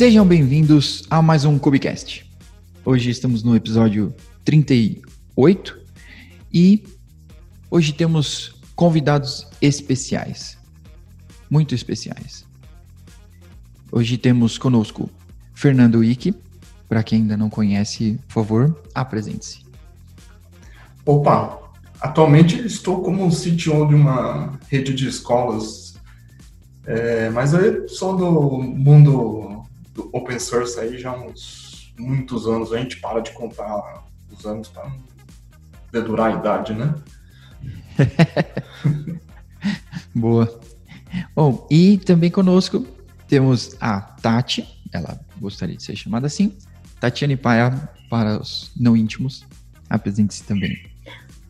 Sejam bem-vindos a mais um Cubicast. Hoje estamos no episódio 38 e hoje temos convidados especiais, muito especiais. Hoje temos conosco Fernando Wiki. Para quem ainda não conhece, por favor, apresente-se. Opa, atualmente estou como CTO de uma rede de escolas, é, mas eu sou do mundo do open source aí já há uns muitos anos. A gente para de contar os anos para dedurar a idade, né? Boa. Bom, e também conosco temos a Tati, ela gostaria de ser chamada assim. Tatiane Paia, para os não íntimos, apresente-se também.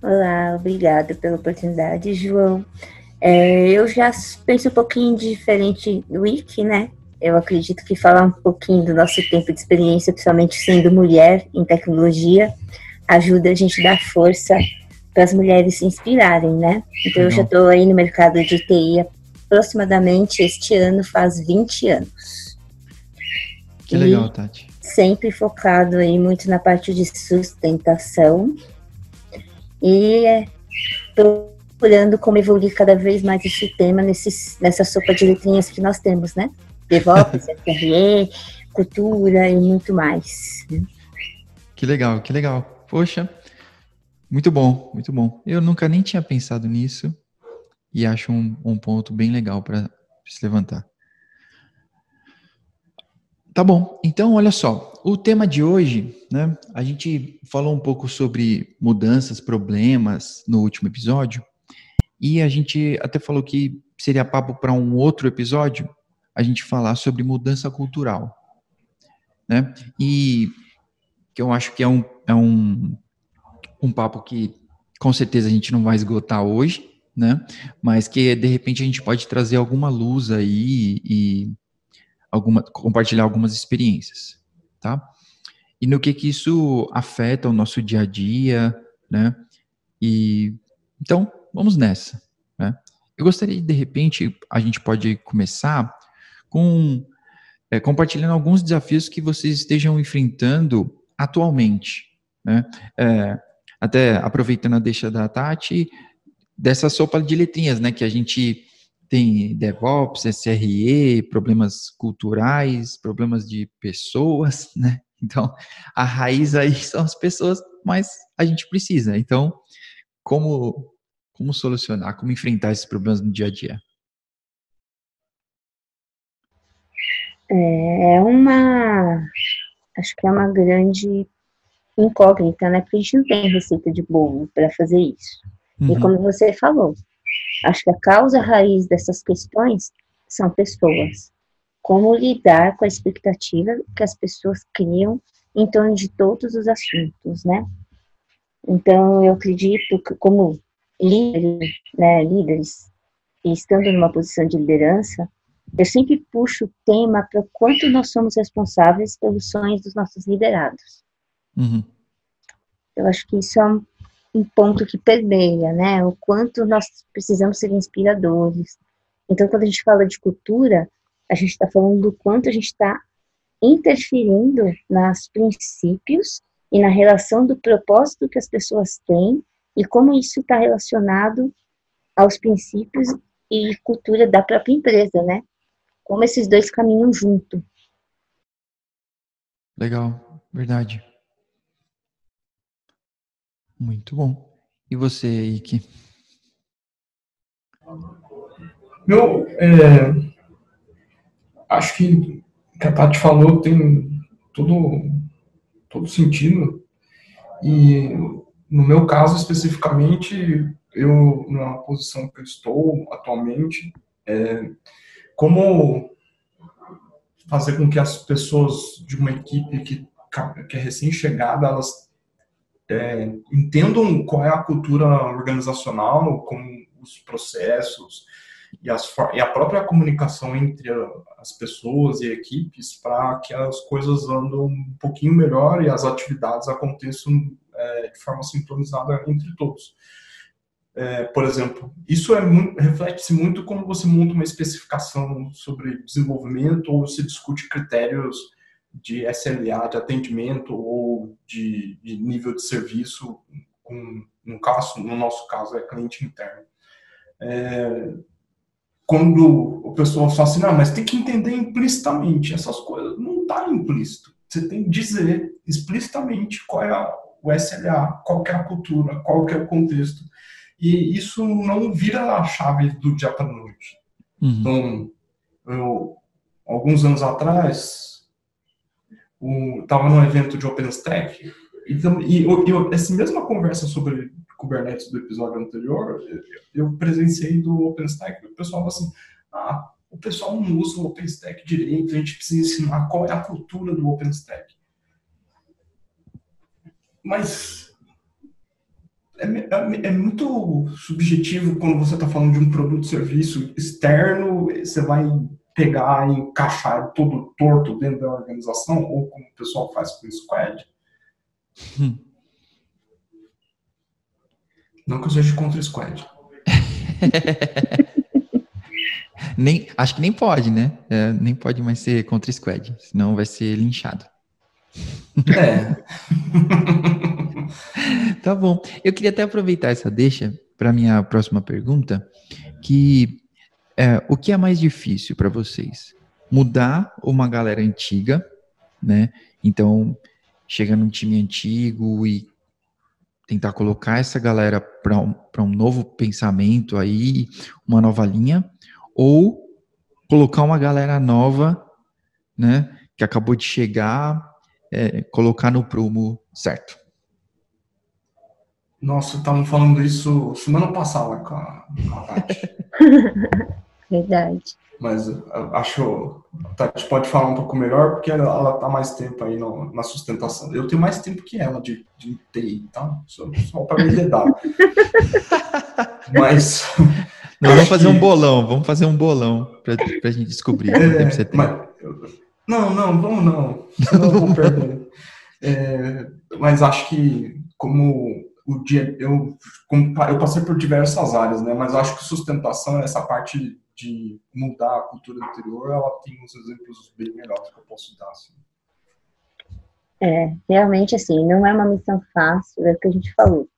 Olá, obrigada pela oportunidade, João. É, eu já penso um pouquinho diferente do Wiki, né? Eu acredito que falar um pouquinho do nosso tempo de experiência, principalmente sendo mulher em tecnologia, ajuda a gente a dar força para as mulheres se inspirarem, né? Então, eu já estou aí no mercado de TI aproximadamente este ano faz 20 anos. Que legal, Tati. Sempre focado aí muito na parte de sustentação. E olhando como evoluir cada vez mais esse tema nesse, nessa sopa de letrinhas que nós temos, né? DevOps, FRE, cultura e muito mais. Né? Que legal, que legal. Poxa, muito bom, muito bom. Eu nunca nem tinha pensado nisso e acho um, um ponto bem legal para se levantar. Tá bom, então olha só, o tema de hoje, né? A gente falou um pouco sobre mudanças, problemas no último episódio, e a gente até falou que seria papo para um outro episódio, a gente falar sobre mudança cultural, né? E que eu acho que é um, é um, um papo que com certeza a gente não vai esgotar hoje, né? Mas que de repente a gente pode trazer alguma luz aí e alguma, compartilhar algumas experiências, tá? E no que que isso afeta o nosso dia a dia, né? E então vamos nessa, né? Eu gostaria de repente a gente pode começar com é, compartilhando alguns desafios que vocês estejam enfrentando atualmente, né? É, até aproveitando a deixa da Tati, dessa sopa de letrinhas, né? Que a gente tem DevOps, SRE, problemas culturais, problemas de pessoas, né? Então, a raiz aí são as pessoas, mas a gente precisa. Então, como como solucionar, como enfrentar esses problemas no dia a dia? É uma, acho que é uma grande incógnita, né? Porque a gente não tem receita de bolo para fazer isso. Uhum. E como você falou, acho que a causa raiz dessas questões são pessoas. Como lidar com a expectativa que as pessoas criam em torno de todos os assuntos, né? Então, eu acredito que como líderes, né, líderes, e estando numa posição de liderança, eu sempre puxo o tema para quanto nós somos responsáveis pelos sonhos dos nossos liderados. Uhum. Eu acho que isso é um, um ponto que permeia, né? O quanto nós precisamos ser inspiradores. Então, quando a gente fala de cultura, a gente está falando do quanto a gente está interferindo nos princípios e na relação do propósito que as pessoas têm e como isso está relacionado aos princípios e cultura da própria empresa, né? Como esses dois caminham junto. Legal, verdade. Muito bom. E você, Ike? Meu, é, acho que o que a Tati falou tem todo, todo sentido. E no meu caso especificamente, eu, na posição que eu estou atualmente, é, como fazer com que as pessoas de uma equipe que, que é recém-chegada, elas é, entendam qual é a cultura organizacional, como os processos e, as, e a própria comunicação entre as pessoas e equipes para que as coisas andem um pouquinho melhor e as atividades aconteçam é, de forma sincronizada entre todos. É, por exemplo, isso é reflete-se muito quando você monta uma especificação sobre desenvolvimento ou se discute critérios de SLA, de atendimento ou de, de nível de serviço, com, no, caso, no nosso caso é cliente interno. É, quando o pessoal fala assim, não, mas tem que entender implicitamente essas coisas, não está implícito. Você tem que dizer explicitamente qual é a, o SLA, qual é a cultura, qual é o contexto. E isso não vira a chave do dia para noite. Uhum. Então, eu, alguns anos atrás, estava num evento de OpenStack, e, e essa mesma conversa sobre Kubernetes do episódio anterior, eu presenciei do OpenStack, o pessoal falou assim, ah, o pessoal não usa o OpenStack direito, a gente precisa ensinar qual é a cultura do OpenStack. Mas é, é, é muito subjetivo quando você está falando de um produto serviço externo, você vai pegar e encaixar todo torto dentro da organização, ou como o pessoal faz com o Squad. Hum. Não que eu seja contra o Squad. nem, acho que nem pode, né? É, nem pode mais ser contra o Squad, senão vai ser linchado. É. tá bom. Eu queria até aproveitar essa deixa para minha próxima pergunta, que é, o que é mais difícil para vocês? Mudar uma galera antiga, né? Então, chega num time antigo e tentar colocar essa galera para um, um novo pensamento aí, uma nova linha, ou colocar uma galera nova, né, que acabou de chegar é, colocar no prumo certo. Nossa, estavam falando isso semana passada com a, com a Tati. Verdade. Mas acho a Tati pode falar um pouco melhor porque ela está mais tempo aí no, na sustentação. Eu tenho mais tempo que ela de, de TI, tá? Só, só para me dedar. Mas. Nós vamos fazer que... um bolão, vamos fazer um bolão para a gente descobrir. É, mas, não, não, vamos não. Senão eu vou perder. É, mas acho que como o dia eu eu passei por diversas áreas, né? Mas acho que sustentação essa parte de mudar a cultura anterior, ela tem uns exemplos bem melhores que eu posso dar. Assim. É, realmente assim, não é uma missão fácil, é o que a gente falou.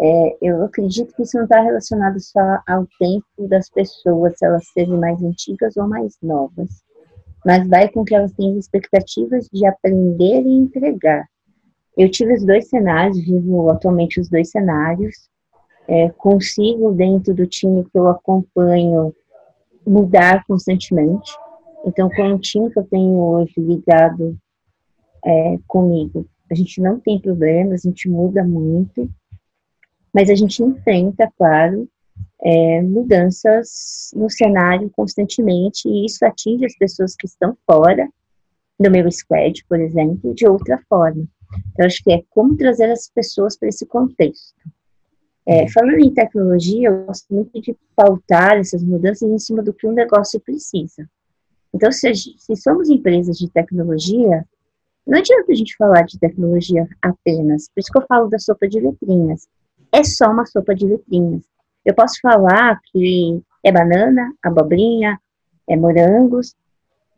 É, eu acredito que isso não está relacionado só ao tempo das pessoas, se elas serem mais antigas ou mais novas mas vai com que elas tenham expectativas de aprender e entregar. Eu tive os dois cenários, vivo atualmente os dois cenários, é, consigo, dentro do time que eu acompanho, mudar constantemente. Então, com o time que eu tenho hoje ligado é, comigo, a gente não tem problemas, a gente muda muito, mas a gente enfrenta, claro, é, mudanças no cenário constantemente, e isso atinge as pessoas que estão fora do meu squad, por exemplo, de outra forma. Então, acho que é como trazer as pessoas para esse contexto. É, falando em tecnologia, eu gosto muito de pautar essas mudanças em cima do que um negócio precisa. Então, se, se somos empresas de tecnologia, não adianta a gente falar de tecnologia apenas. Por isso que eu falo da sopa de letrinhas. É só uma sopa de letrinhas. Eu posso falar que é banana, abobrinha, é morangos.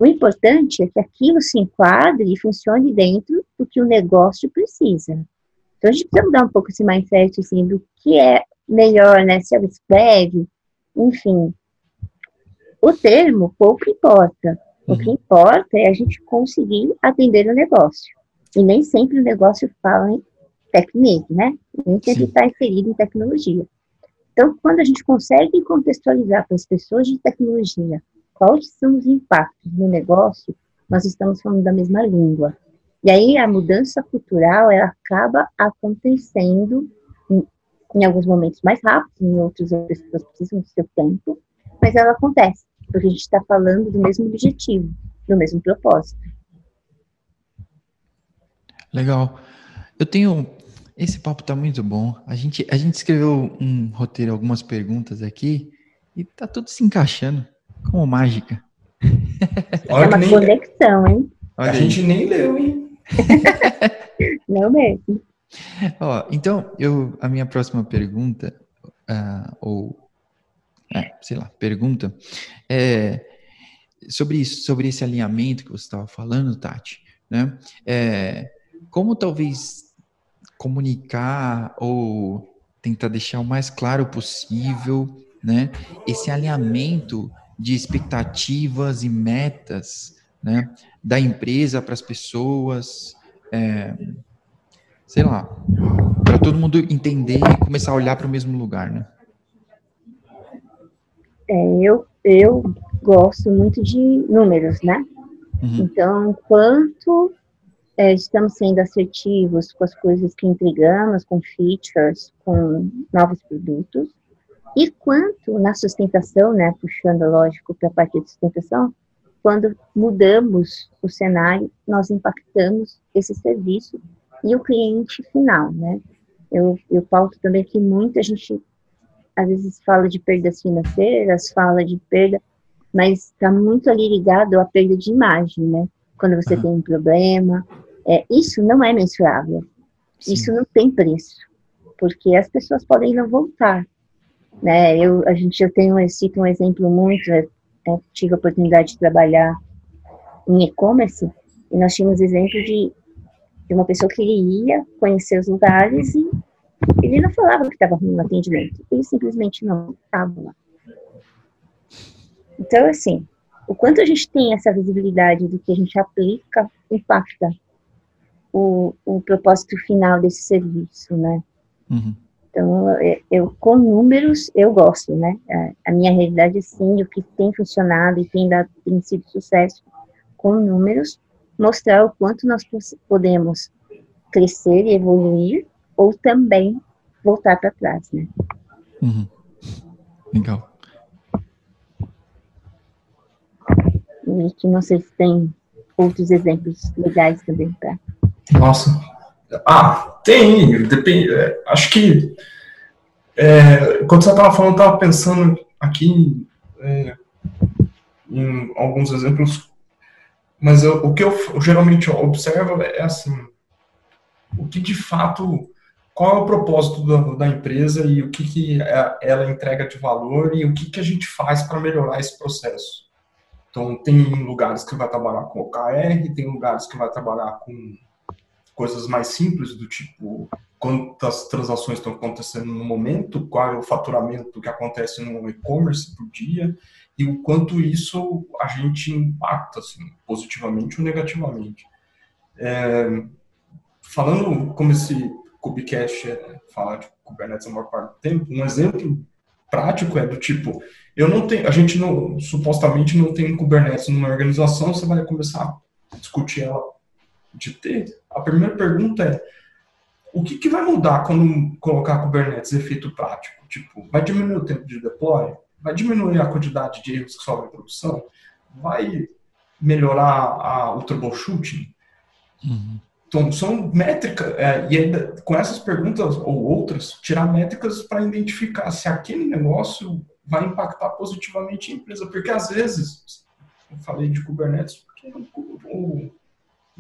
O importante é que aquilo se enquadre e funcione dentro do que o negócio precisa. Então a gente precisa mudar um pouco esse mindset assim, do que é melhor, né? Se é o spread, enfim. O termo pouco importa. O que uhum. importa é a gente conseguir atender o negócio. E nem sempre o negócio fala em técnica, né? Nem sempre está inserido em tecnologia. Então, quando a gente consegue contextualizar para as pessoas de tecnologia quais são os impactos no negócio, nós estamos falando da mesma língua. E aí a mudança cultural ela acaba acontecendo em, em alguns momentos mais rápido, em outros as pessoas precisam do seu tempo, mas ela acontece, porque a gente está falando do mesmo objetivo, do mesmo propósito. Legal. Eu tenho esse papo tá muito bom. A gente, a gente escreveu um roteiro, algumas perguntas aqui, e tá tudo se encaixando, como mágica. Olha é uma nem... conexão, hein? Olha a aí. gente nem leu, hein? Não mesmo. Ó, então, eu, a minha próxima pergunta, uh, ou, é, sei lá, pergunta, é, sobre isso, sobre esse alinhamento que você estava falando, Tati, né? É, como talvez comunicar ou tentar deixar o mais claro possível, né? Esse alinhamento de expectativas e metas, né? Da empresa para as pessoas, é, sei lá, para todo mundo entender e começar a olhar para o mesmo lugar, né? É, eu, eu gosto muito de números, né? Uhum. Então, quanto é, estamos sendo assertivos com as coisas que entregamos, com features, com novos produtos, e quanto na sustentação, né, puxando, lógico, para a parte de sustentação, quando mudamos o cenário, nós impactamos esse serviço e o cliente final, né? Eu, eu pauto também que muita gente, às vezes, fala de perdas financeiras, fala de perda, mas está muito ali ligado à perda de imagem, né? Quando você uhum. tem um problema, é, isso não é mensurável, Sim. isso não tem preço, porque as pessoas podem não voltar, né? Eu, a gente eu cito um exemplo muito, é, tive a oportunidade de trabalhar em e-commerce, e nós tínhamos exemplo de de uma pessoa que ele ia conhecer os lugares e ele não falava que estava ruim no atendimento, ele simplesmente não estava lá. Então, assim, o quanto a gente tem essa visibilidade do que a gente aplica, impacta o, o propósito final desse serviço, né? Uhum. Então, eu, eu, com números, eu gosto, né? A, a, minha realidade, sim, o que tem funcionado e tem, dado, tem sido sucesso com números, mostrar o quanto nós podemos crescer e evoluir, ou também voltar para trás, né? Uhum. Legal. E que não sei se tem outros exemplos legais também para. Nossa. Ah, tem. Depende. É, acho que é, quando você estava falando, estava pensando aqui é, em alguns exemplos mas eu, o que eu, eu geralmente observo é assim, o que de fato, qual é o propósito da, da empresa e o que, que é, ela entrega de valor e o que, que a gente faz para melhorar esse processo. Então, tem lugares que vai trabalhar com OKR, tem lugares que vai trabalhar com coisas mais simples, do tipo quantas transações estão acontecendo no momento, qual é o faturamento que acontece no e-commerce por dia, e o quanto isso a gente impacta, assim, positivamente ou negativamente. É, falando como esse Kubecast é, fala de Kubernetes a maior parte do tempo, um exemplo prático é do tipo, eu não tenho, a gente não, supostamente não tem Kubernetes numa organização, você vai começar a discutir ela de ter. A primeira pergunta é, o que, que vai mudar quando colocar Kubernetes efeito prático? Tipo, vai diminuir o tempo de deploy? vai diminuir a quantidade de erros que sobem em produção, vai melhorar a, o troubleshooting. Uhum. Então, são métricas, é, e ainda, com essas perguntas ou outras, tirar métricas para identificar se aquele negócio vai impactar positivamente a empresa. Porque às vezes, eu falei de Kubernetes, porque o,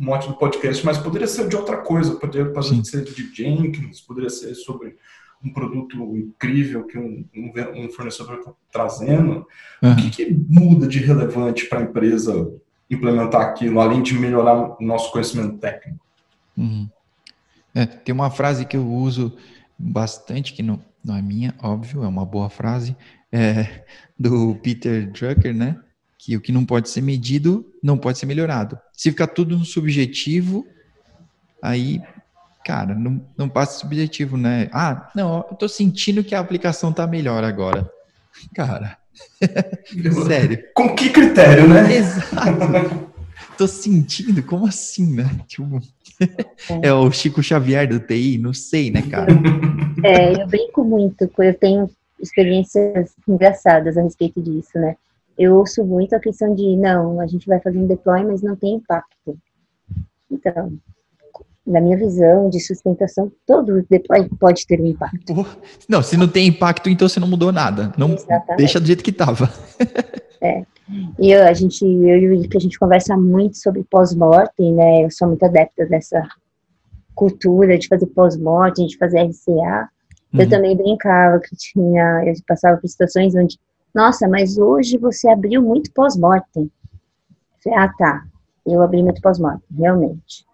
mote do podcast, mas poderia ser de outra coisa, poderia, poderia ser de Jenkins, poderia ser sobre um produto incrível que um, um, um fornecedor está trazendo, uhum. o que, que, muda de relevante para a empresa implementar aquilo, além de melhorar o nosso conhecimento técnico? Uhum. É, tem uma frase que eu uso bastante, que não, não é minha, óbvio, é uma boa frase, é, do Peter Drucker, né? Que o que não pode ser medido não pode ser melhorado. Se ficar tudo no subjetivo, aí cara, não, não passa esse objetivo, né? Ah, não, eu tô sentindo que a aplicação tá melhor agora. Cara, sério. Com que critério, né? Exato. tô sentindo, como assim, né? Tipo, é o Chico Xavier do TI, não sei, né, cara? É, eu brinco muito, eu tenho experiências engraçadas a respeito disso, né? Eu ouço muito a questão de, não, a gente vai fazer um deploy, mas não tem impacto. Então, na minha visão de sustentação, todo deploy pode ter um impacto. Não, se não tem impacto, então você não mudou nada. Não Exatamente. deixa do jeito que estava. é. E eu, a gente, eu e o que a gente conversa muito sobre pós-mortem, né? Eu sou muito adepta dessa cultura de fazer pós-mortem, de fazer RCA. Uhum. Eu também brincava que tinha, eu passava por situações onde, nossa, mas hoje você abriu muito pós-mortem. Ah, tá. Eu abri muito pós-mortem, realmente.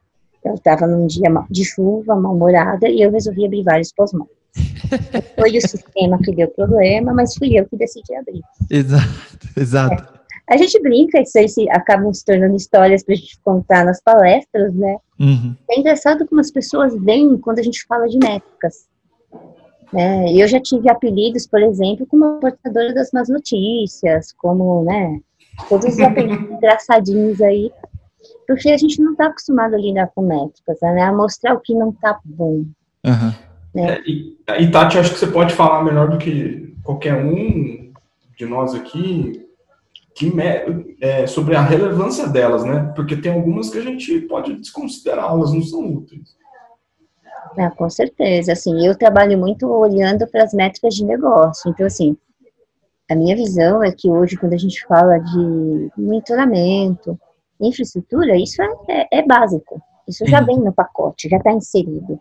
Eu estava num dia de chuva, mal-humorada, e eu resolvi abrir vários pós-mortem. Foi o sistema que deu problema, mas fui eu que decidi abrir. Exato, exato. É. A gente brinca, isso aí se, acabam se tornando histórias para a gente contar nas palestras, né? Uhum. É engraçado como as pessoas veem quando a gente fala de métricas. Né? Eu já tive apelidos, por exemplo, como portadora das más notícias, como, né, todos os apelidos engraçadinhos aí, porque a gente não está acostumado a lidar com métricas, né, a mostrar o que não está bom. Uhum. Né? É, e, e, Tati, acho que você pode falar melhor do que qualquer um de nós aqui, que é, sobre a relevância delas, né? Porque tem algumas que a gente pode desconsiderar, elas não são úteis. Ah, com certeza. Assim, eu trabalho muito olhando para as métricas de negócio. Então, assim, a minha visão é que hoje, quando a gente fala de monitoramento, infraestrutura, isso é, é, é básico. Isso já vem no pacote, já está inserido.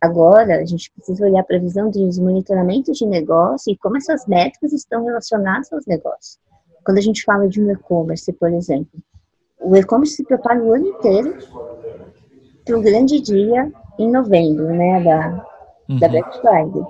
Agora, a gente precisa olhar para a visão dos monitoramentos de negócio e como essas métricas estão relacionadas aos negócios. Quando a gente fala de um e-commerce, por exemplo, o e-commerce se prepara o ano inteiro para o grande dia em novembro, né, da, uhum. da Black Friday.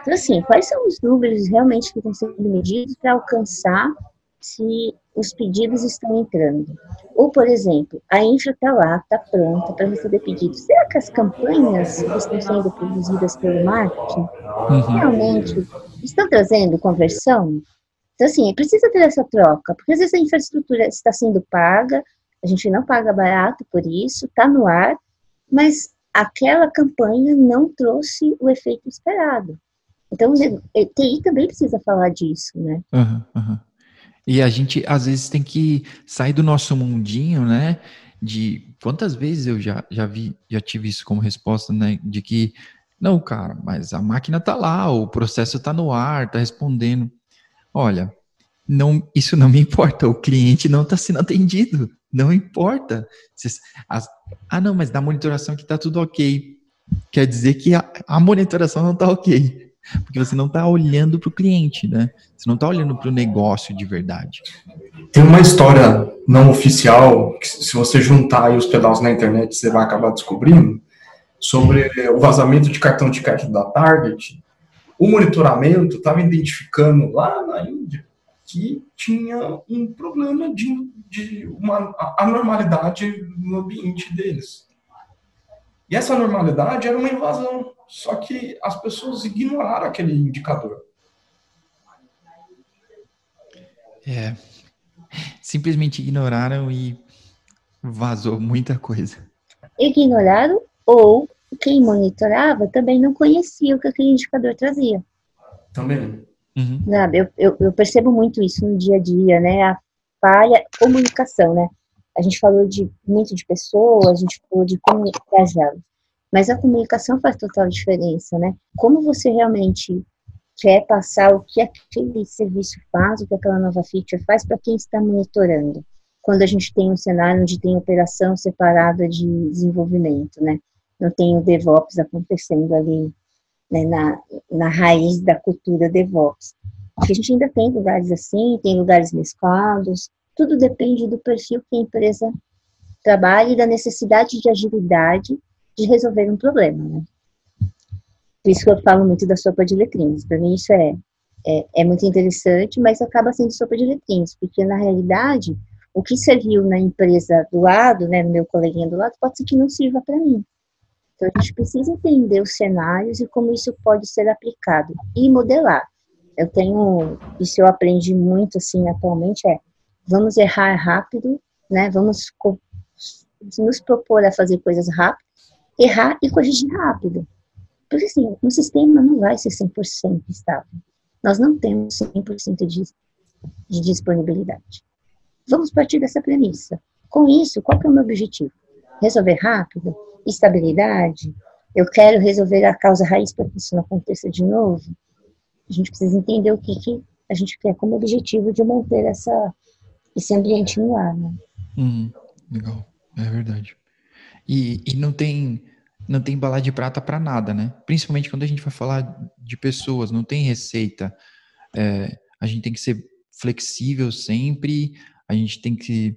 Então, assim, quais são os números realmente que estão sendo medidos para alcançar se os pedidos estão entrando? Ou, por exemplo, a infra está lá, está pronta para receber pedidos. Será que as campanhas que estão sendo produzidas pelo marketing uhum. realmente estão trazendo conversão? Então, assim, precisa ter essa troca, porque às vezes a infraestrutura está sendo paga, a gente não paga barato por isso, está no ar, mas aquela campanha não trouxe o efeito esperado. Então, TI também precisa falar disso, né? Uhum, uhum. E a gente, às vezes, tem que sair do nosso mundinho, né? De quantas vezes eu já, já vi, já tive isso como resposta, né? De que, não, cara, mas a máquina tá lá, o processo tá no ar, tá respondendo. Olha, não, isso não me importa, o cliente não está sendo atendido, não importa. ah, não, mas na monitoração que está tudo ok. Quer dizer que a, a monitoração não está ok, porque você não está olhando para o cliente, né? Você não está olhando para o negócio de verdade. Tem uma história não oficial, que se você juntar os pedaços na internet, você vai acabar descobrindo, sobre o vazamento de cartão de crédito da Target o monitoramento estava identificando lá na Índia que tinha um problema de, de uma anormalidade no ambiente deles. E essa anormalidade era uma invasão, só que as pessoas ignoraram aquele indicador. É, simplesmente ignoraram e vazou muita coisa. Ignoraram ou quem monitorava também não conhecia o que aquele indicador trazia. Também. Uhum. Sabe, eu, eu, eu, percebo muito isso no dia a dia, né? A falha, comunicação, né? A gente falou de muito de pessoas, a gente falou de comunicação, mas a comunicação faz total diferença, né? Como você realmente quer passar o que aquele serviço faz, o que aquela nova feature faz para quem está monitorando. Quando a gente tem um cenário onde tem operação separada de desenvolvimento, né? não tem o DevOps acontecendo ali né, na, na raiz da cultura DevOps. Porque a gente ainda tem lugares assim, tem lugares mesclados, tudo depende do perfil que a empresa trabalha e da necessidade de agilidade de resolver um problema. Né? Por isso que eu falo muito da sopa de letrinhas. Para mim isso é, é, é, muito interessante, mas acaba sendo sopa de letrinhas, porque na realidade o que serviu na empresa do lado, né, no meu coleguinha do lado, pode ser que não sirva para mim. Então, a gente precisa entender os cenários e como isso pode ser aplicado e modelar. Eu tenho, isso eu aprendi muito, assim, atualmente, é vamos errar rápido, né? Vamos nos propor a fazer coisas rápido, errar e corrigir rápido. Porque, assim, um sistema não vai ser 100% estável. Nós não temos 100% de, de disponibilidade. Vamos partir dessa premissa. Com isso, qual que é o meu objetivo? Resolver rápido? Estabilidade, eu quero resolver a causa raiz para que isso não aconteça de novo. A gente precisa entender o que, que a gente quer como objetivo de manter essa, esse ambiente no ar. Né? Hum, legal, é verdade. E, e não tem não tem bala de prata para nada, né? Principalmente quando a gente vai falar de pessoas, não tem receita. É, a gente tem que ser flexível sempre, a gente tem que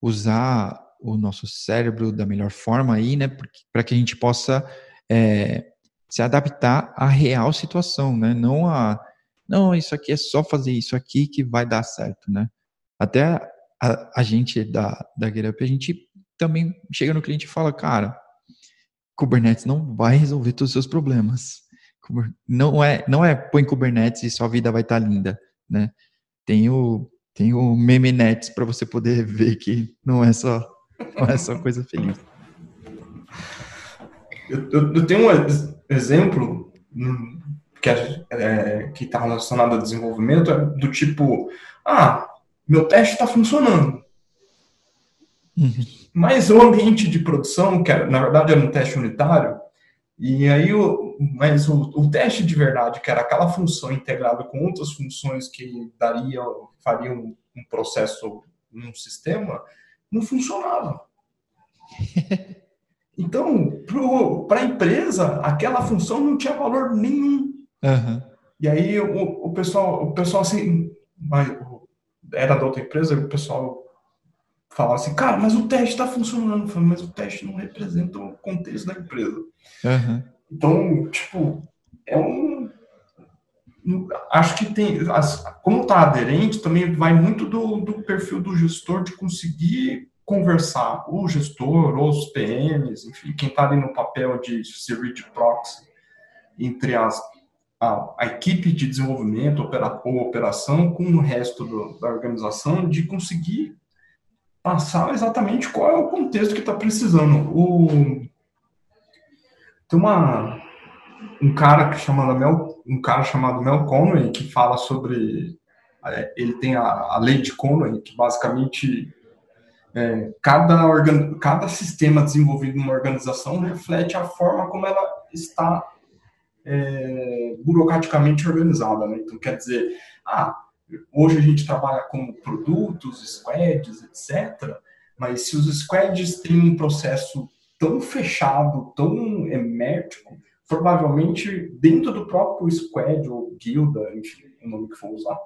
usar o nosso cérebro da melhor forma aí, né? Para que a gente possa é, se adaptar à real situação, né? Não a não, isso aqui é só fazer isso aqui que vai dar certo, né? Até a, a gente da, da GetUp, a gente também chega no cliente e fala, cara, Kubernetes não vai resolver todos os seus problemas. Não é, não é põe Kubernetes e sua vida vai estar tá linda, né? Tem o, tem o Memenets para você poder ver que não é só, não é só coisa feliz. Eu, eu, eu tenho um exemplo que é, que está relacionado ao desenvolvimento é do tipo, ah, meu teste está funcionando. Uhum. Mas o ambiente de produção, que na verdade era um teste unitário, e aí o, mas o, o, teste de verdade, que era aquela função integrada com outras funções que daria, faria um, um processo num sistema, não funcionava. Então, para a empresa, aquela função não tinha valor nenhum. Uhum. E aí o, o, pessoal, o pessoal assim, era da outra empresa, o pessoal falar assim, cara, mas o teste está funcionando. Falei, mas o teste não representa o contexto da empresa. Uhum. Então, tipo, é um. Acho que tem. Como está aderente, também vai muito do, do perfil do gestor de conseguir conversar, o gestor, ou os PMs, enfim, quem está ali no papel de servir de proxy entre as, a, a equipe de desenvolvimento opera, ou operação com o resto do, da organização, de conseguir passar exatamente qual é o contexto que está precisando. O, tem uma, um cara que chamado Mel, um cara chamado Mel Conway que fala sobre é, ele tem a, a lei de Conway que basicamente é, cada, organ, cada sistema desenvolvido numa organização reflete a forma como ela está é, burocraticamente organizada. Né? Então, quer dizer, ah, Hoje a gente trabalha com produtos, squads, etc. Mas se os squads têm um processo tão fechado, tão hermético, provavelmente dentro do próprio squad ou guilda, o nome que for usar,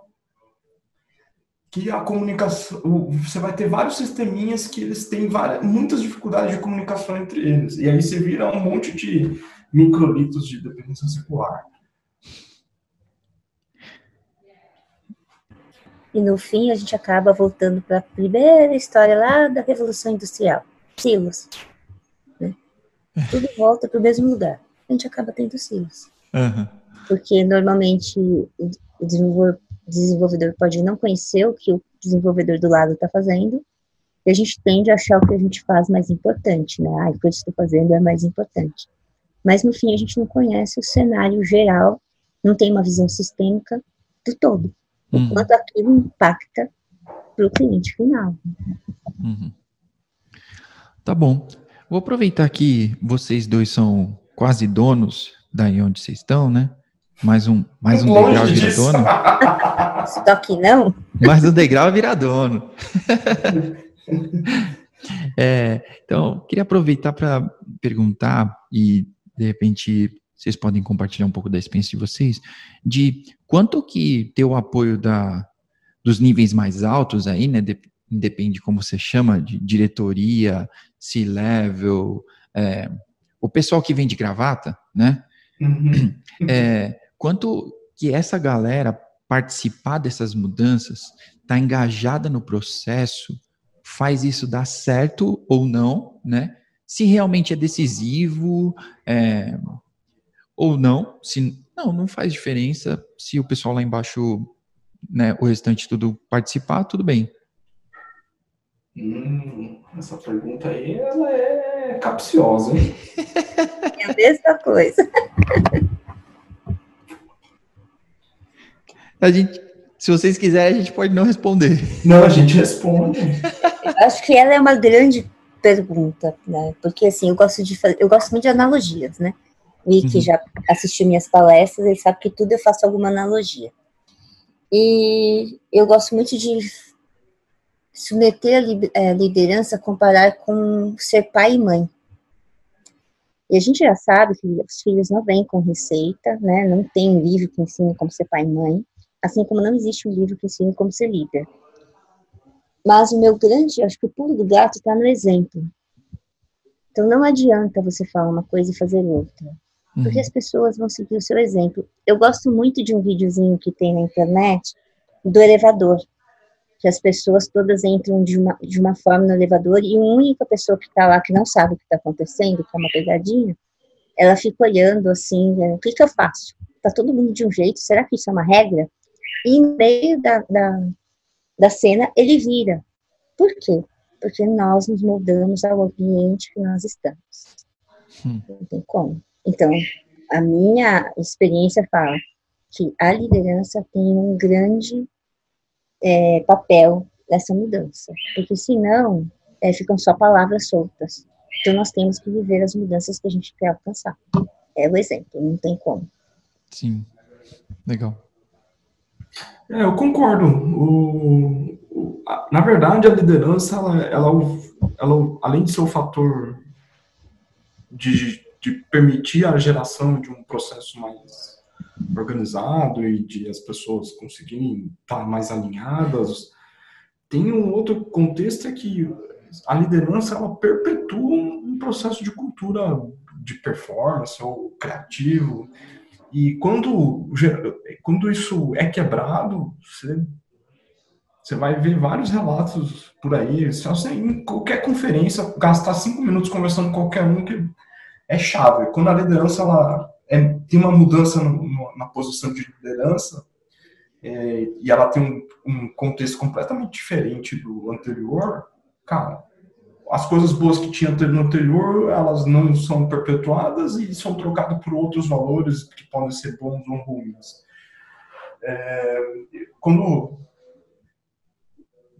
que a comunicação, você vai ter vários sisteminhas que eles têm várias, muitas dificuldades de comunicação entre eles. E aí você vira um monte de microlitos de dependência circular. E no fim a gente acaba voltando para a primeira história lá da Revolução Industrial, silos. Né? Tudo volta para o mesmo lugar. A gente acaba tendo silos. Uhum. Porque normalmente o desenvolvedor pode não conhecer o que o desenvolvedor do lado está fazendo, e a gente tende a achar o que a gente faz mais importante, né? Ah, o que eu estou fazendo é mais importante. Mas no fim a gente não conhece o cenário geral, não tem uma visão sistêmica do todo o uhum. quanto aquilo impacta para o cliente final. Uhum. Tá bom. Vou aproveitar que vocês dois são quase donos daí onde vocês estão, né? Mais um, mais um degrau vira dono. Estoque não? Mais um degrau vira dono. é, então, queria aproveitar para perguntar e, de repente, vocês podem compartilhar um pouco da experiência de vocês, de quanto que ter o apoio da, dos níveis mais altos aí, né, de, depende como você chama, de diretoria, C-level, é, o pessoal que vem de gravata, né, uhum. é, quanto que essa galera participar dessas mudanças, tá engajada no processo, faz isso dar certo ou não, né, se realmente é decisivo, é, ou não, se não, não faz diferença se o pessoal lá embaixo, né, o restante tudo participar, tudo bem. Hum, essa pergunta aí, ela é capciosa, hein? É a mesma coisa. A gente, se vocês quiserem, a gente pode não responder. Não, a gente responde. Eu acho que ela é uma grande pergunta, né? Porque assim, eu gosto de fazer, eu gosto muito de analogias, né? e que uhum. já assistiu minhas palestras, ele sabe que tudo eu faço alguma analogia. E eu gosto muito de submeter a é, liderança comparar com ser pai e mãe. E a gente já sabe que os filhos não vêm com receita, né? Não tem um livro que ensine como ser pai e mãe, assim como não existe um livro que ensine como ser líder. Mas o meu grande, acho que o pulo do gato está no exemplo. Então não adianta você falar uma coisa e fazer outra, porque uhum. as pessoas vão seguir o seu exemplo. Eu gosto muito de um videozinho que tem na internet do elevador, que as pessoas todas entram de uma, de uma forma no elevador e a única pessoa que está lá que não sabe o que está acontecendo, que é uma pegadinha, ela fica olhando assim, né, o que, que eu faço? Está todo mundo de um jeito, será que isso é uma regra? E no meio da, da, da cena, ele vira. Por quê? Porque nós nos moldamos ao ambiente que nós estamos. Hum. Não tem como. Então, a minha experiência fala que a liderança tem um grande é, papel dessa mudança, porque senão é, ficam só palavras soltas. Então nós temos que viver as mudanças que a gente quer alcançar. É o exemplo, não tem como. Sim, legal. É, eu concordo. O, o, a, na verdade, a liderança, ela, ela, ela, além de ser o fator de, de permitir a geração de um processo mais organizado e de as pessoas conseguirem estar mais alinhadas. Tem um outro contexto é que a liderança ela perpetua um processo de cultura de performance ou criativo. E quando, quando isso é quebrado, você, você vai ver vários relatos por aí. Se você, em qualquer conferência, gastar cinco minutos conversando com qualquer um, que é chave. Quando a liderança ela é, tem uma mudança no, no, na posição de liderança é, e ela tem um, um, contexto completamente diferente do anterior, cara, as coisas boas que tinha no anterior, elas não são perpetuadas e são trocadas por outros valores que podem ser bons ou ruins. É, quando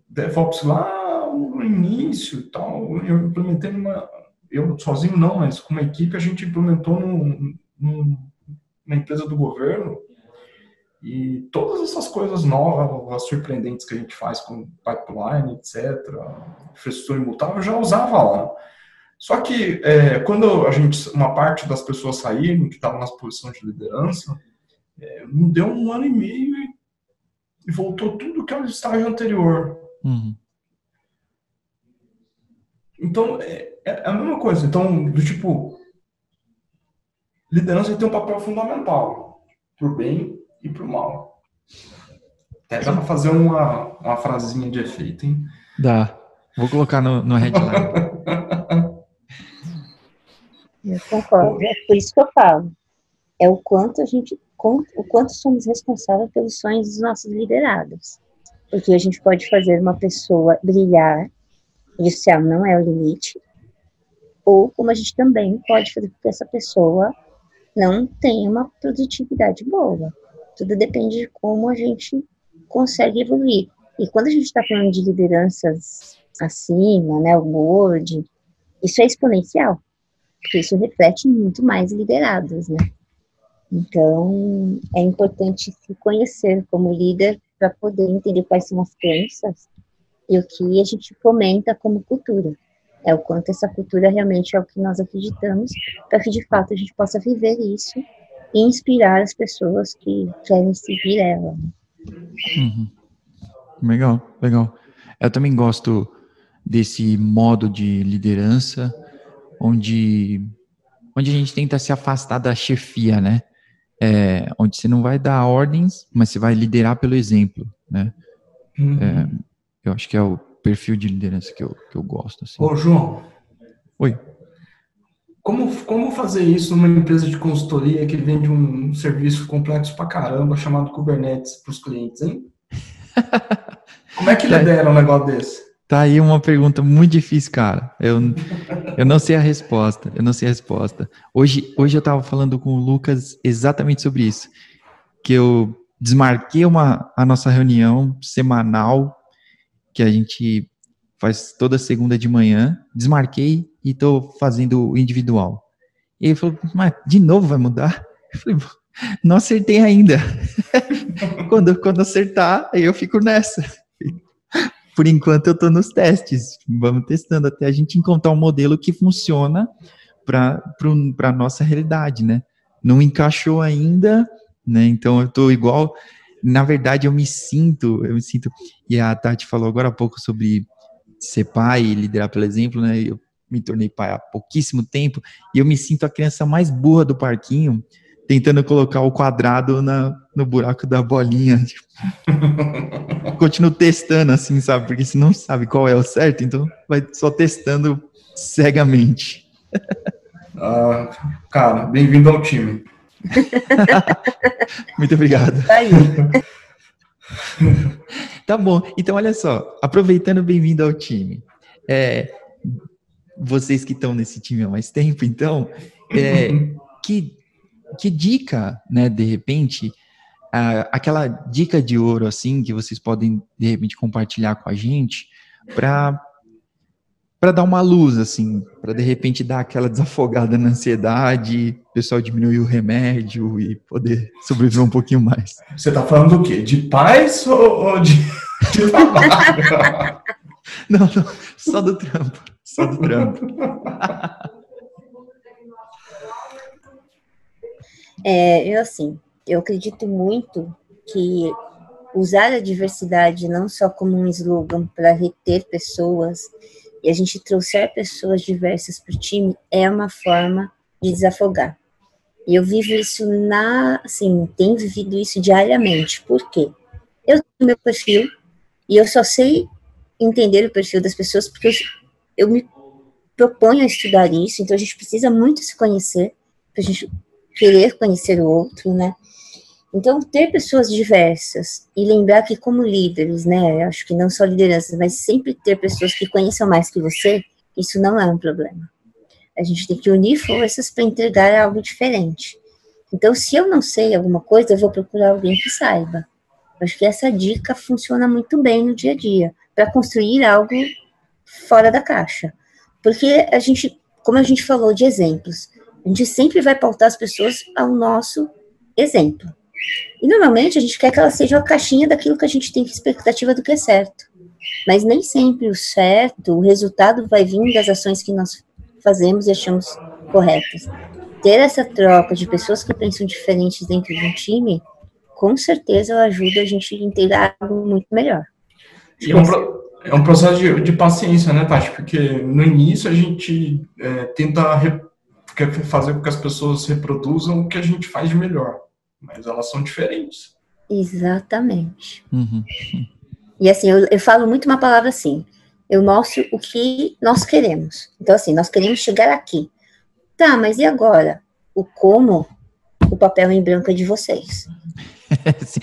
DevOps lá no início e tal, eu implementei uma, eu sozinho não, mas com uma equipe a gente implementou num, numa empresa do governo e todas essas coisas novas, surpreendentes que a gente faz com pipeline, etc., infraestrutura imutável, já usava lá. Só que é, quando a gente, uma parte das pessoas saíram, que estavam nas posições de liderança, é, não deu um ano e meio e, e voltou tudo que era o estágio anterior. Uhum. Então, é, é, a mesma coisa. Então, do tipo, liderança tem um papel fundamental para o bem e para o mal. Até dá para fazer uma, uma frasinha de efeito, hein? Dá. Vou colocar no, no headline. eu concordo. É por isso que eu falo. É o quanto a gente, o quanto somos responsáveis pelos sonhos dos nossos liderados. Porque a gente pode fazer uma pessoa brilhar, e o céu não é o limite, ou como a gente também pode fazer com que essa pessoa não tem uma produtividade boa. Tudo depende de como a gente consegue evoluir. E quando a gente está falando de lideranças acima, né, o board, isso é exponencial, porque isso reflete muito mais liderados, né? Então, é importante se conhecer como líder para poder entender quais são as crenças e o que a gente fomenta como cultura é o quanto essa cultura realmente é o que nós acreditamos, para que de fato a gente possa viver isso e inspirar as pessoas que querem seguir ela. Uhum. Legal, legal. Eu também gosto desse modo de liderança, onde, onde a gente tenta se afastar da chefia, né? É, onde você não vai dar ordens, mas você vai liderar pelo exemplo, né? Uhum. É, eu acho que é o perfil de liderança que eu, que eu gosto. Assim. Ô, João. Oi. Como, como fazer isso numa empresa de consultoria que vende um serviço complexo pra caramba chamado Kubernetes para os clientes, hein? Como é que tá lidera um negócio desse? Tá aí uma pergunta muito difícil, cara. Eu, eu não sei a resposta. Eu não sei a resposta. Hoje, hoje eu estava falando com o Lucas exatamente sobre isso. Que eu desmarquei uma, a nossa reunião semanal que a gente faz toda segunda de manhã, desmarquei e estou fazendo o individual. E ele falou, mas de novo vai mudar? Eu falei, não acertei ainda. quando, quando acertar, eu fico nessa. Por enquanto eu estou nos testes. Vamos testando até a gente encontrar um modelo que funciona para a nossa realidade, né? Não encaixou ainda, né? Então eu estou igual. Na verdade, eu me sinto, eu me sinto. E a Tati falou agora há pouco sobre ser pai e liderar pelo exemplo, né? Eu me tornei pai há pouquíssimo tempo e eu me sinto a criança mais burra do parquinho, tentando colocar o quadrado na, no buraco da bolinha. Tipo. Continuo testando assim, sabe? Porque se não sabe qual é o certo, então vai só testando cegamente. Ah, cara, bem-vindo ao time. Muito obrigado. tá bom. Então, olha só. Aproveitando, bem-vindo ao time. É, vocês que estão nesse time há mais tempo, então, é, que, que dica, né, de repente, aquela dica de ouro, assim, que vocês podem, de repente, compartilhar com a gente, para para dar uma luz, assim, para de repente dar aquela desafogada na ansiedade, o pessoal diminuir o remédio e poder sobreviver um pouquinho mais. Você está falando do quê? De paz ou, de, de trabalho? não, não, só do trampo. Só do trampo. É, eu assim, eu acredito muito que usar a diversidade não só como um slogan para reter pessoas e a gente trouxer pessoas diversas para o time é uma forma de desafogar. E eu vivo isso na, assim, tenho vivido isso diariamente. Por quê? Eu tenho meu perfil e eu só sei entender o perfil das pessoas porque eu, eu me proponho a estudar isso, então a gente precisa muito se conhecer, para a gente querer conhecer o outro, né? Então, ter pessoas diversas e lembrar que, como líderes, né, acho que não só lideranças, mas sempre ter pessoas que conheçam mais que você, isso não é um problema. A gente tem que unir forças para entregar algo diferente. Então, se eu não sei alguma coisa, eu vou procurar alguém que saiba. Acho que essa dica funciona muito bem no dia a dia, para construir algo fora da caixa. Porque a gente, como a gente falou de exemplos, a gente sempre vai pautar as pessoas ao nosso exemplo. E normalmente a gente quer que ela seja uma caixinha daquilo que a gente tem expectativa do que é certo. Mas nem sempre o certo, o resultado vai vir das ações que nós fazemos e achamos corretas. Ter essa troca de pessoas que pensam diferentes dentro de um time, com certeza ajuda a gente a entregar algo muito melhor. E é um, é um processo de, de, paciência, né, Tati? Porque no início a gente é, tenta re, fazer com que as pessoas reproduzam o que a gente faz de melhor mas elas são diferentes. Exatamente. Uhum. E assim, eu, eu falo muito uma palavra assim, eu mostro o que nós queremos. Então, assim, nós queremos chegar aqui. Tá, mas e agora? O como, o papel em branco é de vocês. Sim,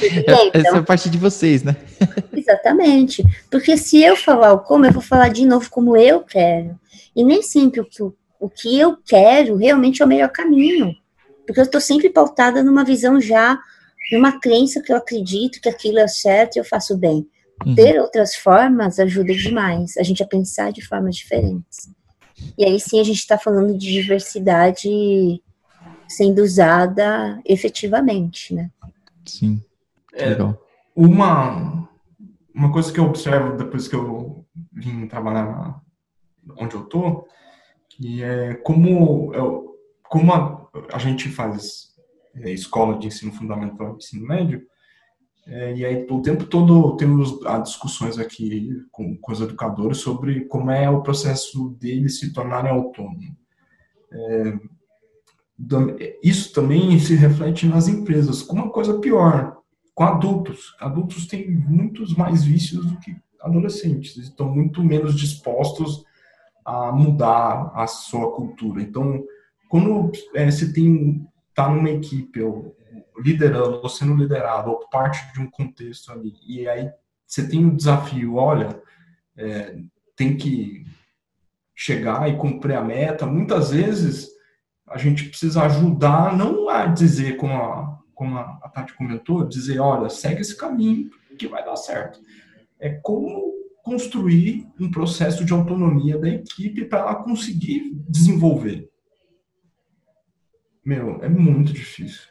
essa é a parte de vocês, né? exatamente. Porque se eu falar o como, eu vou falar de novo como eu quero. E nem sempre o que, o que eu quero realmente é o melhor caminho. Porque eu estou sempre pautada numa visão já, numa crença que eu acredito que aquilo é certo e eu faço bem. Uhum. Ter outras formas ajuda demais a gente a pensar de formas diferentes. E aí sim a gente está falando de diversidade sendo usada efetivamente, né? Sim. É, uma, uma coisa que eu observo depois que eu vim trabalhar onde eu tô, que é como eu, como a, a gente faz é, escola de ensino fundamental e ensino médio, é, e aí o tempo todo temos discussões aqui com, com os educadores sobre como é o processo deles se tornarem autônomos. É, isso também se reflete nas empresas, com uma coisa pior, com adultos. Adultos têm muitos mais vícios do que adolescentes, estão muito menos dispostos a mudar a sua cultura. Então, quando é, você tem tá numa equipe ou liderando ou sendo liderado ou parte de um contexto ali e aí você tem um desafio, olha, é, tem que chegar e cumprir a meta. Muitas vezes a gente precisa ajudar, não a dizer como a, como a Tati comentou, dizer, olha, segue esse caminho que vai dar certo. É como construir um processo de autonomia da equipe para ela conseguir desenvolver. Meu, é muito difícil.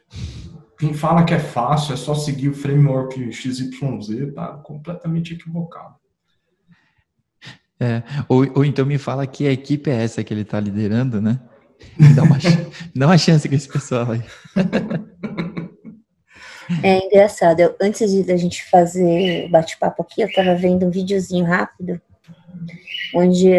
Quem fala que é fácil, é só seguir o framework XYZ, tá completamente equivocado. É, ou, ou então me fala que a equipe é essa que ele está liderando, né? Dá uma, dá uma chance com esse pessoal aí. É engraçado. Eu, antes de a gente fazer o bate-papo aqui, eu estava vendo um videozinho rápido, onde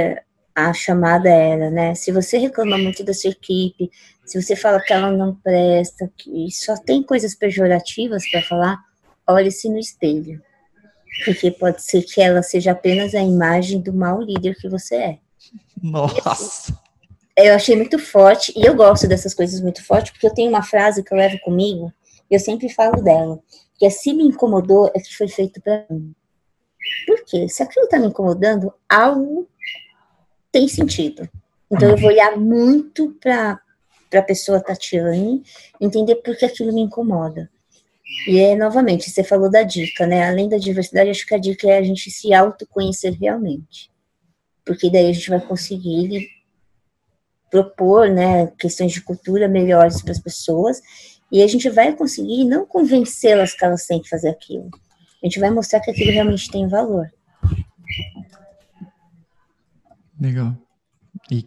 a chamada era, né? Se você reclama muito da sua equipe, se você fala que ela não presta, que só tem coisas pejorativas para falar, olhe-se no espelho. Porque pode ser que ela seja apenas a imagem do mau líder que você é. Nossa! Eu achei muito forte, e eu gosto dessas coisas muito fortes, porque eu tenho uma frase que eu levo comigo, eu sempre falo dela, que é se me incomodou, é que foi feito para mim. Por quê? Se aquilo está me incomodando, algo tem sentido. Então eu vou olhar muito para a pessoa Tatiane, entender por que aquilo me incomoda. E é, novamente, você falou da dica, né? Além da diversidade, acho que a dica é a gente se autoconhecer realmente. Porque daí a gente vai conseguir propor, né, questões de cultura melhores para as pessoas e a gente vai conseguir não convencê-las que elas têm que fazer aquilo. A gente vai mostrar que aquilo realmente tem valor. Legal. E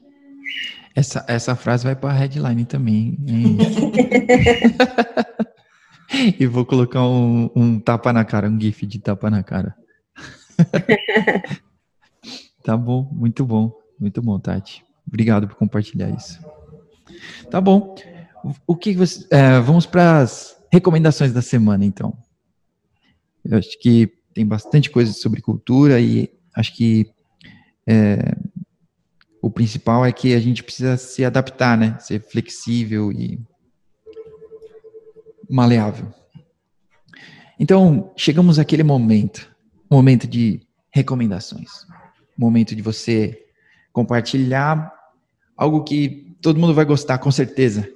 essa, essa frase vai para a headline também. e vou colocar um, um tapa na cara, um gif de tapa na cara. tá bom, muito bom, muito bom, Tati. Obrigado por compartilhar isso. Tá bom o que você. É, vamos para as recomendações da semana, então. Eu acho que tem bastante coisa sobre cultura e acho que é, o principal é que a gente precisa se adaptar, né? Ser flexível e maleável. Então, chegamos àquele momento, momento de recomendações. Momento de você compartilhar algo que todo mundo vai gostar, com certeza.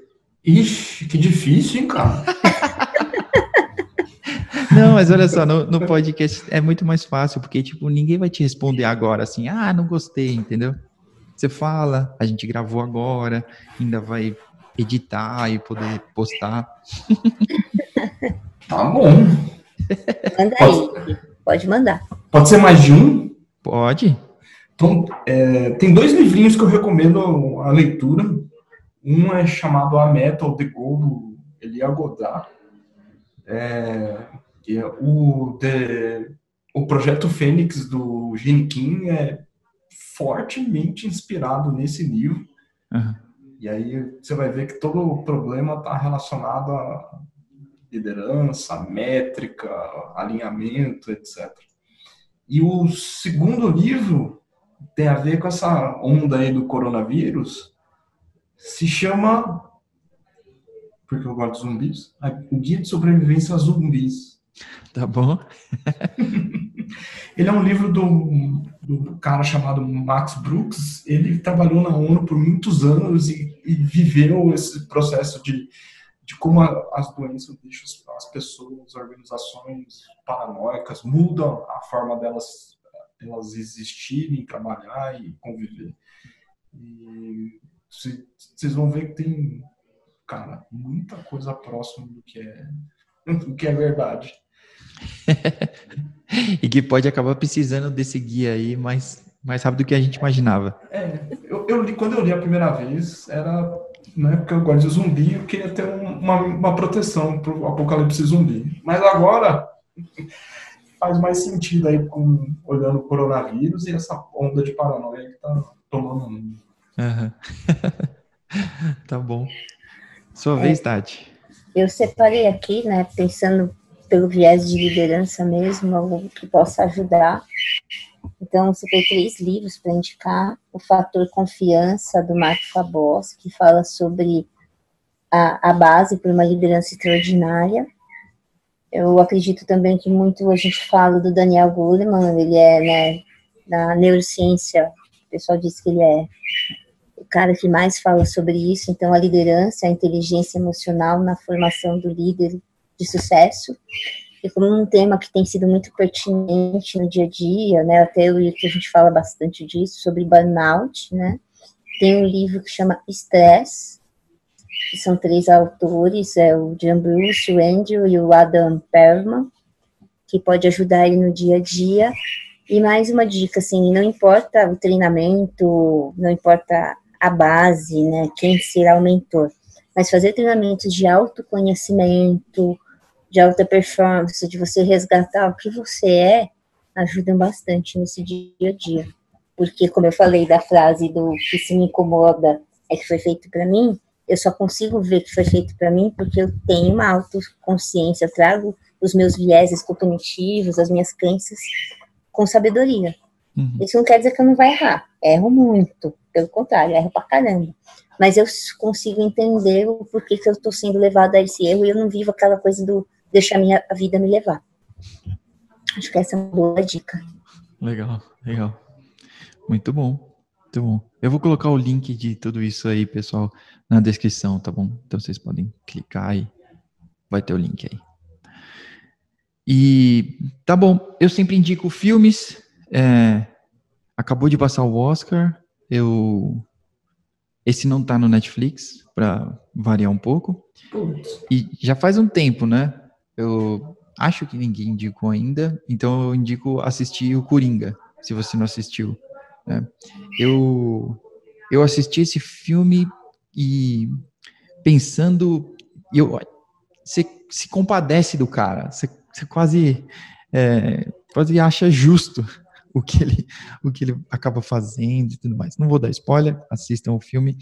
Ixi, que difícil, hein, cara? Não, mas olha só, no, no, podcast é muito mais fácil, porque, tipo, ninguém vai te responder agora assim, ah, não gostei, entendeu? Você fala, a gente gravou agora, ainda vai editar e poder postar. Tá bom. Manda aí, pode mandar. Pode ser mais de um? Pode. Então, é, tem dois livrinhos que eu recomendo a leitura. Um é chamado A Metal de Gol, do Elia Godard. É, é o, de, o projeto Fênix do Gene Kim é fortemente inspirado nesse livro. Uhum. E aí você vai ver que todo o problema está relacionado a liderança, métrica, alinhamento, etc. E o segundo livro tem a ver com essa onda aí do coronavírus, se chama, porque eu gosto de zumbis, o Guia de Sobrevivência a Zumbis. Tá bom. Ele é um livro do, do, cara chamado Max Brooks. Ele trabalhou na ONU por muitos anos e, e viveu esse processo de, de como a, as doenças deixam as pessoas, as organizações paranoicas, mudam a forma delas, delas existirem, trabalhar e conviver. E vocês vão ver que tem, cara, muita coisa próxima do que é, do que é verdade. e que pode acabar precisando desse guia aí mais, mais rápido do que a gente imaginava. É, eu, eu li, quando eu li a primeira vez, era né, porque eu gosto de zumbi, eu queria ter uma, uma proteção para o apocalipse zumbi. Mas agora faz mais sentido aí com, olhando o coronavírus e essa onda de paranoia que está tomando o mundo. Uhum. tá bom. Sua é, vez, Tati. Eu separei aqui, né, pensando pelo viés de liderança mesmo, algo que possa ajudar. Então, tem três livros para indicar. O Fator Confiança, do Marco Fabos, que fala sobre a, a base para uma liderança extraordinária. Eu acredito também que muito a gente fala do Daniel Goleman, ele é, né, da neurociência, o pessoal diz que ele é o cara que mais fala sobre isso, então a liderança, a inteligência emocional na formação do líder de sucesso, e como um tema que tem sido muito pertinente no dia a dia, né, até o que a gente fala bastante disso, sobre burnout, né, tem um livro que chama Stress, que são três autores, é o John Bruce, o Andrew e o Adam Perlman, que pode ajudar ele no dia a dia, e mais uma dica, assim, não importa o treinamento, não importa a base, né? Quem será o mentor. Mas fazer treinamentos de autoconhecimento, de alta performance, de você resgatar o que você é, ajudam bastante nesse dia a dia. Porque, como eu falei da frase do que se me incomoda é que foi feito para mim, eu só consigo ver que foi feito para mim porque eu tenho uma autoconsciência, eu trago os meus vieses cognitivos, as minhas crenças com sabedoria. Uhum. Isso não quer dizer que eu não vai errar. Erro muito, pelo contrário, erro pra caramba. Mas eu consigo entender o porquê que eu estou sendo levado a esse erro e eu não vivo aquela coisa do deixar a minha vida me levar. Acho que essa é uma boa dica. Legal, legal. Muito bom, muito bom. Eu vou colocar o link de tudo isso aí, pessoal, na descrição, tá bom? Então vocês podem clicar e vai ter o link aí. E tá bom, eu sempre indico filmes. É, acabou de passar o Oscar. Eu esse não tá no Netflix para variar um pouco. E já faz um tempo, né? Eu acho que ninguém indicou ainda, então eu indico assistir o Coringa, se você não assistiu. Né? Eu eu assisti esse filme e pensando, eu você se compadece do cara, você você quase, é, quase acha justo o que, ele, o que ele acaba fazendo e tudo mais. Não vou dar spoiler, assistam o filme.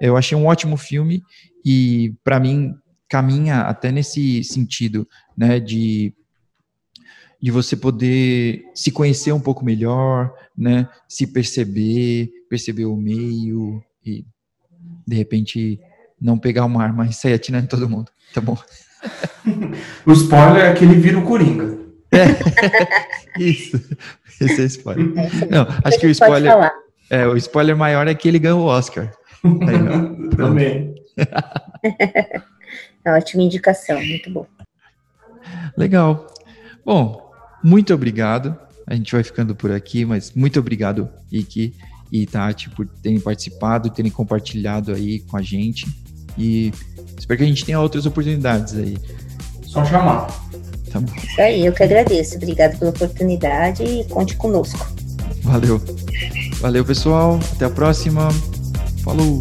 Eu achei um ótimo filme e, para mim, caminha até nesse sentido, né, de, de você poder se conhecer um pouco melhor, né, se perceber, perceber o meio e, de repente, não pegar uma arma e sair atirando em todo mundo, tá bom? o spoiler é que ele vira o Coringa. É. Isso. Esse é spoiler. Não, acho que o spoiler. É, o spoiler maior é que ele ganhou o Oscar. Aí, Também. É ótima indicação, muito bom. Legal. Bom, muito obrigado. A gente vai ficando por aqui, mas muito obrigado, Ike e Tati, por terem participado, terem compartilhado aí com a gente. E espero que a gente tenha outras oportunidades aí. Só chamar. Tá bom. Isso aí, eu que agradeço. Obrigado pela oportunidade e conte conosco. Valeu. Valeu, pessoal. Até a próxima. Falou.